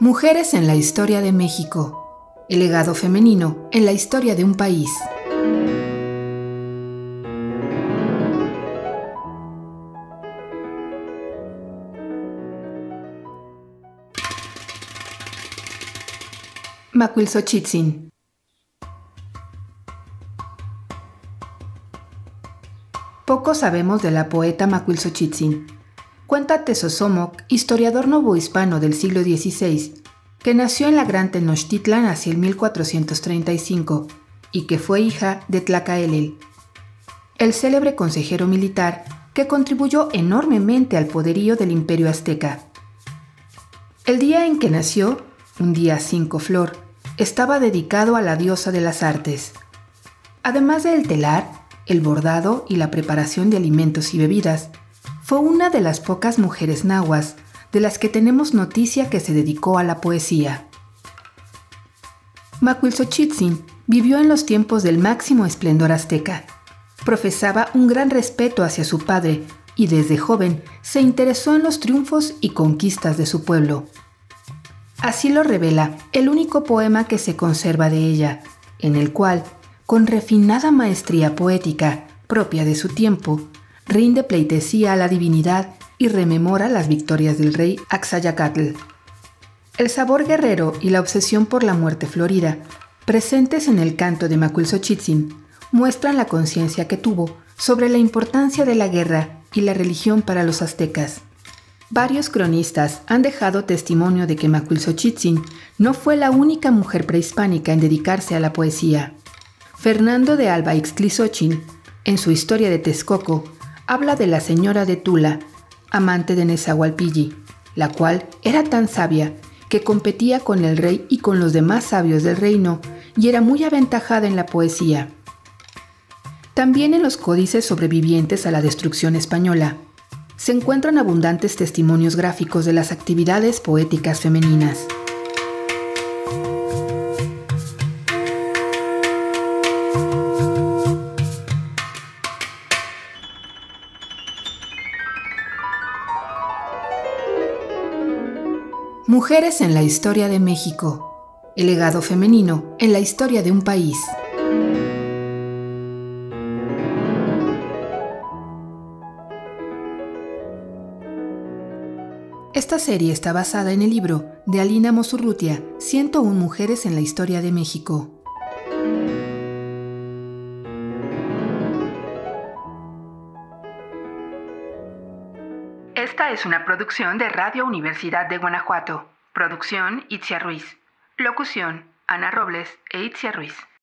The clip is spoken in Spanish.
Mujeres en la historia de México. El legado femenino en la historia de un país. Macuilxochitzin. Poco sabemos de la poeta Macuilxochitzin. Cuenta Tesosomoc, historiador novohispano del siglo XVI, que nació en la Gran Tenochtitlan hacia el 1435 y que fue hija de Tlacaelel, el célebre consejero militar que contribuyó enormemente al poderío del imperio azteca. El día en que nació, un día 5 flor, estaba dedicado a la diosa de las artes. Además del telar, el bordado y la preparación de alimentos y bebidas, fue una de las pocas mujeres nahuas de las que tenemos noticia que se dedicó a la poesía. Macuilxochitzin vivió en los tiempos del máximo esplendor azteca. Profesaba un gran respeto hacia su padre y desde joven se interesó en los triunfos y conquistas de su pueblo. Así lo revela el único poema que se conserva de ella, en el cual con refinada maestría poética propia de su tiempo, rinde pleitesía a la divinidad y rememora las victorias del rey Axayacatl. El sabor guerrero y la obsesión por la muerte florida, presentes en el canto de Macuilxochitzin, muestran la conciencia que tuvo sobre la importancia de la guerra y la religión para los aztecas. Varios cronistas han dejado testimonio de que Macuilxochitzin no fue la única mujer prehispánica en dedicarse a la poesía. Fernando de Alba Ixtlisochín, en su historia de Texcoco, habla de la señora de Tula, amante de Nezahualpilli, la cual era tan sabia que competía con el rey y con los demás sabios del reino y era muy aventajada en la poesía. También en los códices sobrevivientes a la destrucción española se encuentran abundantes testimonios gráficos de las actividades poéticas femeninas. Mujeres en la historia de México. El legado femenino en la historia de un país. Esta serie está basada en el libro de Alina Mosurrutia, 101 Mujeres en la Historia de México. Esta es una producción de Radio Universidad de Guanajuato. Producción Itzia Ruiz. Locución Ana Robles e Itzia Ruiz.